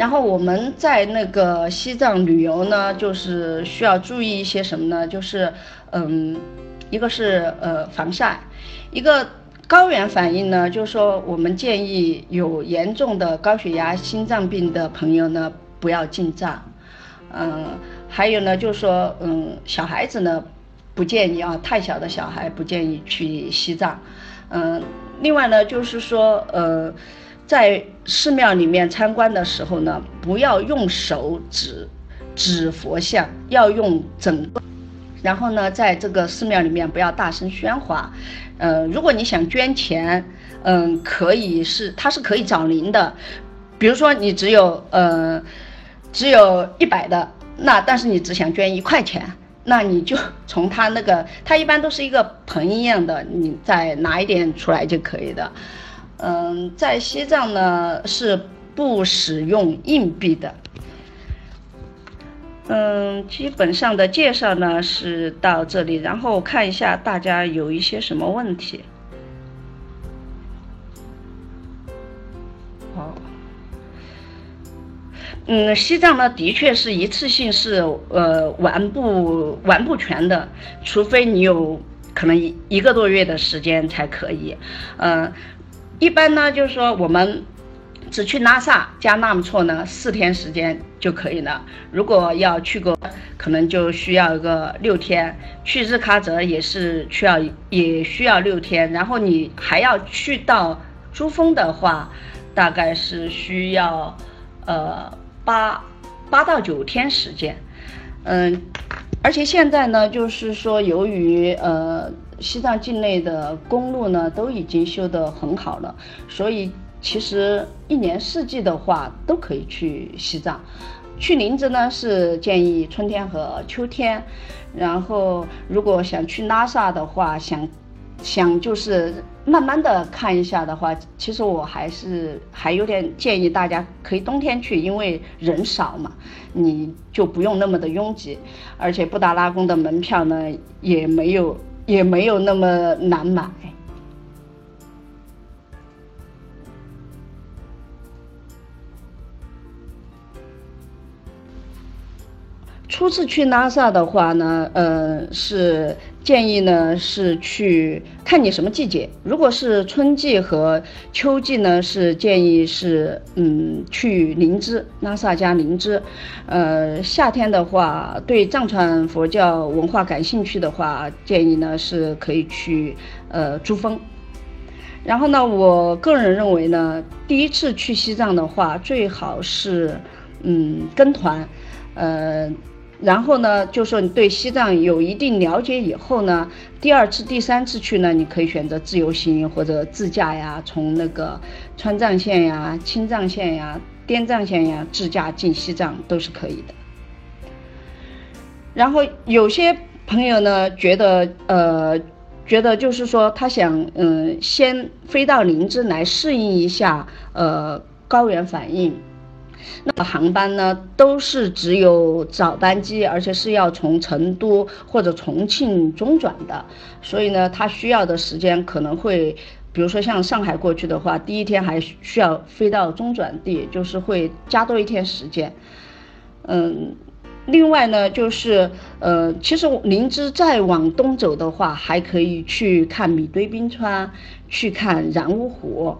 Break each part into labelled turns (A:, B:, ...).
A: 然后我们在那个西藏旅游呢，就是需要注意一些什么呢？就是嗯，一个是呃防晒，一个高原反应呢，就是说我们建议有严重的高血压、心脏病的朋友呢不要进藏。嗯，还有呢，就是说嗯小孩子呢不建议啊，太小的小孩不建议去西藏。嗯，另外呢，就是说呃。在寺庙里面参观的时候呢，不要用手指指佛像，要用整个。然后呢，在这个寺庙里面不要大声喧哗。呃，如果你想捐钱，嗯，可以是它是可以找零的。比如说你只有呃只有一百的，那但是你只想捐一块钱，那你就从他那个，他一般都是一个盆一样的，你再拿一点出来就可以的。嗯，在西藏呢是不使用硬币的。嗯，基本上的介绍呢是到这里，然后看一下大家有一些什么问题。好，嗯，西藏呢的确是一次性是呃玩不玩不全的，除非你有可能一一个多月的时间才可以，嗯。一般呢，就是说我们只去拉萨加纳木错呢，四天时间就可以了。如果要去个，可能就需要一个六天。去日喀则也是需要，也需要六天。然后你还要去到珠峰的话，大概是需要呃八八到九天时间。嗯，而且现在呢，就是说由于呃。西藏境内的公路呢都已经修得很好了，所以其实一年四季的话都可以去西藏。去林芝呢是建议春天和秋天，然后如果想去拉萨的话，想想就是慢慢的看一下的话，其实我还是还有点建议大家可以冬天去，因为人少嘛，你就不用那么的拥挤，而且布达拉宫的门票呢也没有。也没有那么难买。初次去拉萨的话呢，呃，是建议呢是去看你什么季节。如果是春季和秋季呢，是建议是嗯去林芝，拉萨加林芝。呃，夏天的话，对藏传佛教文化感兴趣的话，建议呢是可以去呃珠峰。然后呢，我个人认为呢，第一次去西藏的话，最好是嗯跟团，呃。然后呢，就说你对西藏有一定了解以后呢，第二次、第三次去呢，你可以选择自由行或者自驾呀，从那个川藏线呀、青藏线呀、滇藏线呀自驾进西藏都是可以的。然后有些朋友呢，觉得呃，觉得就是说他想嗯，先飞到林芝来适应一下呃高原反应。那航班呢，都是只有早班机，而且是要从成都或者重庆中转的，所以呢，它需要的时间可能会，比如说像上海过去的话，第一天还需要飞到中转地，就是会加多一天时间。嗯，另外呢，就是呃，其实林芝再往东走的话，还可以去看米堆冰川，去看然乌湖。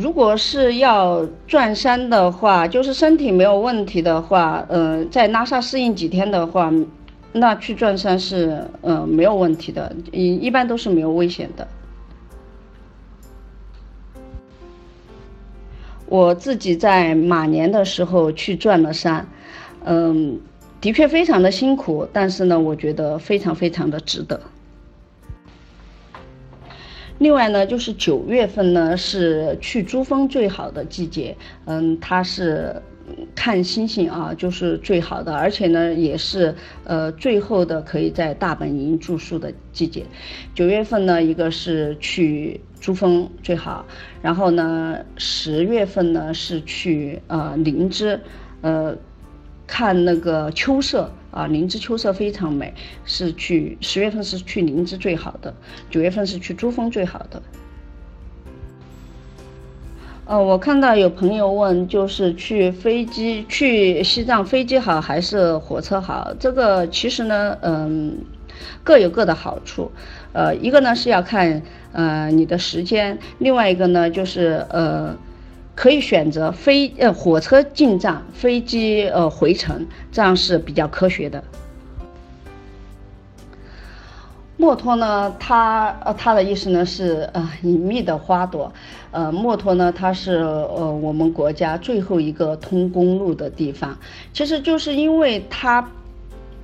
A: 如果是要转山的话，就是身体没有问题的话，呃，在拉萨适应几天的话，那去转山是呃没有问题的，一一般都是没有危险的。我自己在马年的时候去转了山，嗯，的确非常的辛苦，但是呢，我觉得非常非常的值得。另外呢，就是九月份呢是去珠峰最好的季节，嗯，它是看星星啊，就是最好的，而且呢也是呃最后的可以在大本营住宿的季节。九月份呢，一个是去珠峰最好，然后呢十月份呢是去呃林芝，呃看那个秋色。啊，林芝秋色非常美，是去十月份是去林芝最好的，九月份是去珠峰最好的。呃，我看到有朋友问，就是去飞机去西藏飞机好还是火车好？这个其实呢，嗯，各有各的好处。呃，一个呢是要看呃你的时间，另外一个呢就是呃可以选择飞呃火车进藏，飞机呃回程，这样是比较科学的。墨脱呢，它呃，它的意思呢是呃隐秘的花朵，呃，墨脱呢，它是呃我们国家最后一个通公路的地方，其实就是因为它，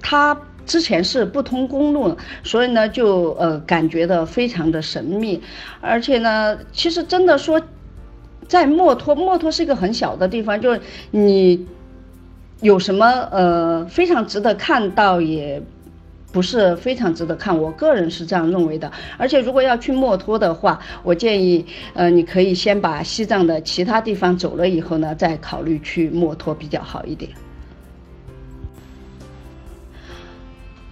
A: 它之前是不通公路，所以呢就呃感觉的非常的神秘，而且呢，其实真的说，在墨脱，墨脱是一个很小的地方，就是你有什么呃非常值得看到也。不是非常值得看，我个人是这样认为的。而且如果要去墨脱的话，我建议，呃，你可以先把西藏的其他地方走了以后呢，再考虑去墨脱比较好一点。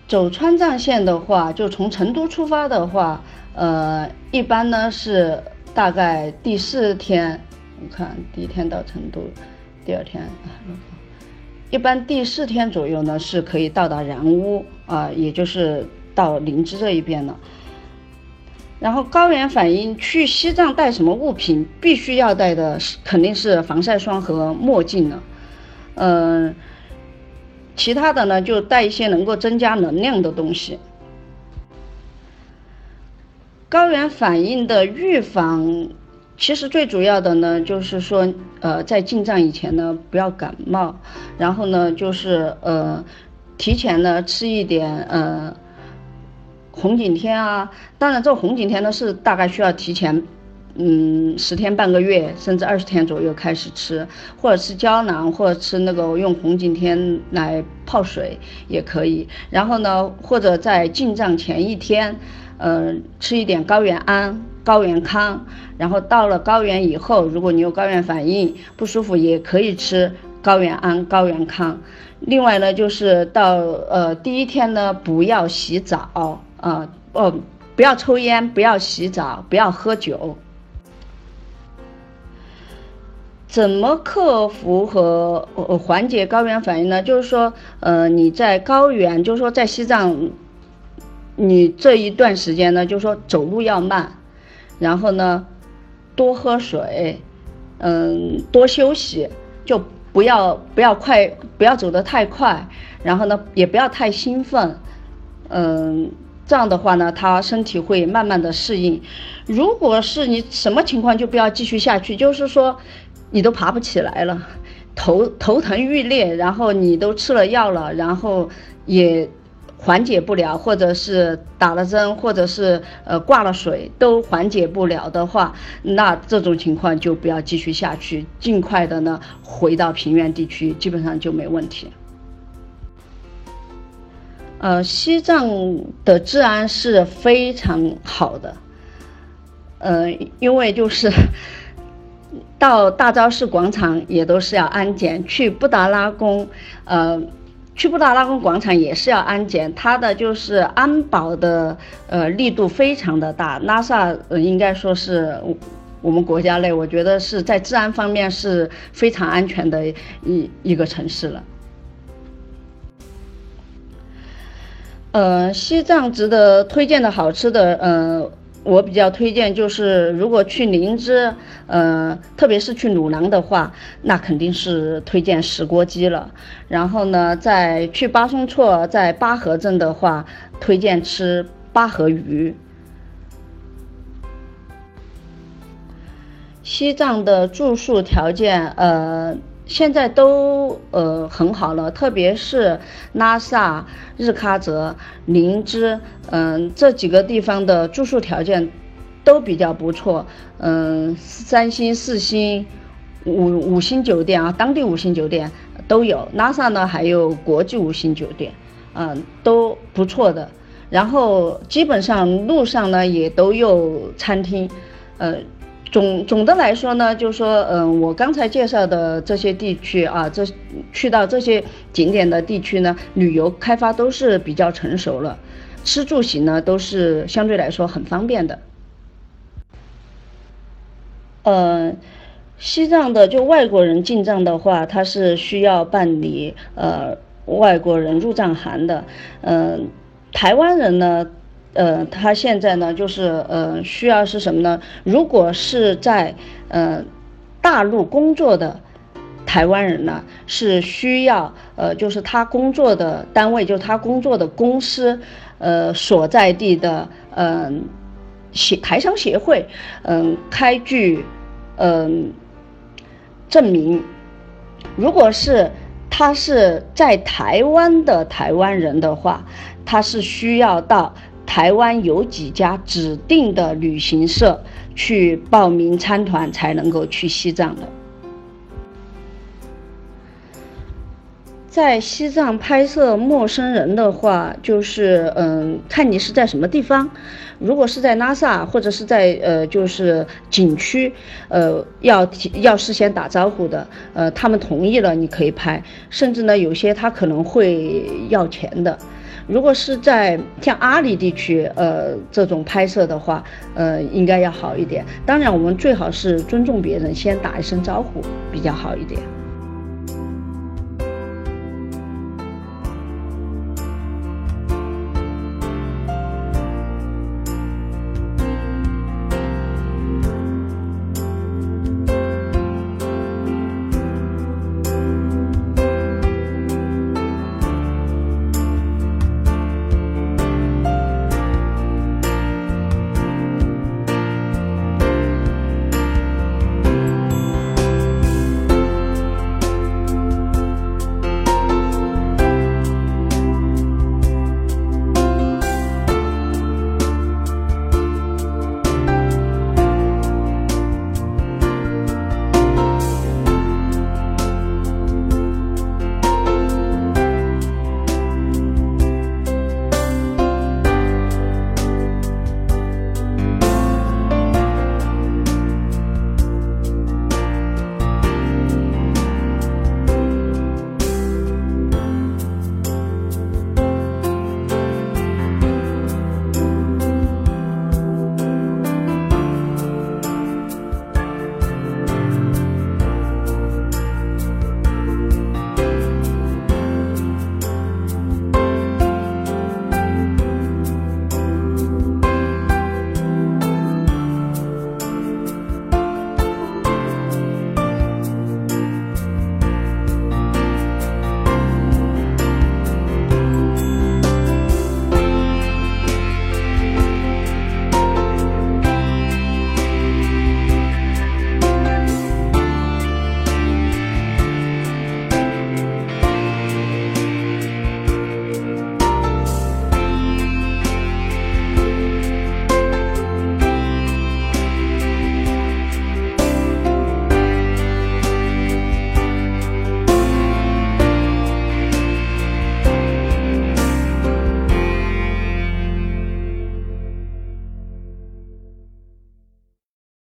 A: 走川藏线的话，就从成都出发的话，呃，一般呢是大概第四天，我看第一天到成都，第二天。一般第四天左右呢，是可以到达然乌啊，也就是到林芝这一边了。然后高原反应去西藏带什么物品？必须要带的是肯定是防晒霜和墨镜了。嗯，其他的呢就带一些能够增加能量的东西。高原反应的预防。其实最主要的呢，就是说，呃，在进藏以前呢，不要感冒，然后呢，就是呃，提前呢吃一点呃红景天啊。当然，这个红景天呢是大概需要提前，嗯，十天半个月，甚至二十天左右开始吃，或者吃胶囊，或者吃那个用红景天来泡水也可以。然后呢，或者在进藏前一天，嗯，吃一点高原安。高原康，然后到了高原以后，如果你有高原反应不舒服，也可以吃高原安、高原康。另外呢，就是到呃第一天呢，不要洗澡啊，哦，不要抽烟，不要洗澡，不要喝酒。怎么克服和缓解高原反应呢？就是说，呃，你在高原，就是说在西藏，你这一段时间呢，就说走路要慢。然后呢，多喝水，嗯，多休息，就不要不要快，不要走得太快。然后呢，也不要太兴奋，嗯，这样的话呢，他身体会慢慢的适应。如果是你什么情况，就不要继续下去。就是说，你都爬不起来了，头头疼欲裂，然后你都吃了药了，然后也。缓解不了，或者是打了针，或者是呃挂了水，都缓解不了的话，那这种情况就不要继续下去，尽快的呢回到平原地区，基本上就没问题。呃，西藏的治安是非常好的，呃，因为就是 到大昭寺广场也都是要安检，去布达拉宫，呃。去布达拉宫广场也是要安检，它的就是安保的呃力度非常的大。拉萨呃应该说是我们国家内，我觉得是在治安方面是非常安全的一一个城市了。呃，西藏值得推荐的好吃的，呃。我比较推荐，就是如果去林芝，呃，特别是去鲁朗的话，那肯定是推荐石锅鸡了。然后呢，在去巴松措，在巴河镇的话，推荐吃巴河鱼。西藏的住宿条件，呃。现在都呃很好了，特别是拉萨、日喀则、林芝，嗯，这几个地方的住宿条件都比较不错，嗯，三星、四星、五五星酒店啊，当地五星酒店都有。拉萨呢还有国际五星酒店，嗯，都不错的。然后基本上路上呢也都有餐厅，呃。总总的来说呢，就是说，嗯，我刚才介绍的这些地区啊，这去到这些景点的地区呢，旅游开发都是比较成熟了，吃住行呢都是相对来说很方便的。嗯，西藏的就外国人进藏的话，他是需要办理呃外国人入藏函的。嗯，台湾人呢，呃，他现在呢就是呃需要是什么呢？如果是在呃大陆工作的台湾人呢，是需要呃就是他工作的单位，就是他工作的公司呃所在地的嗯协台商协会嗯开具嗯。证明，如果是他是在台湾的台湾人的话，他是需要到台湾有几家指定的旅行社去报名参团，才能够去西藏的。在西藏拍摄陌生人的话，就是嗯，看你是在什么地方。如果是在拉萨或者是在呃，就是景区，呃，要提要事先打招呼的，呃，他们同意了你可以拍，甚至呢，有些他可能会要钱的。如果是在像阿里地区，呃，这种拍摄的话，呃，应该要好一点。当然，我们最好是尊重别人，先打一声招呼，比较好一点。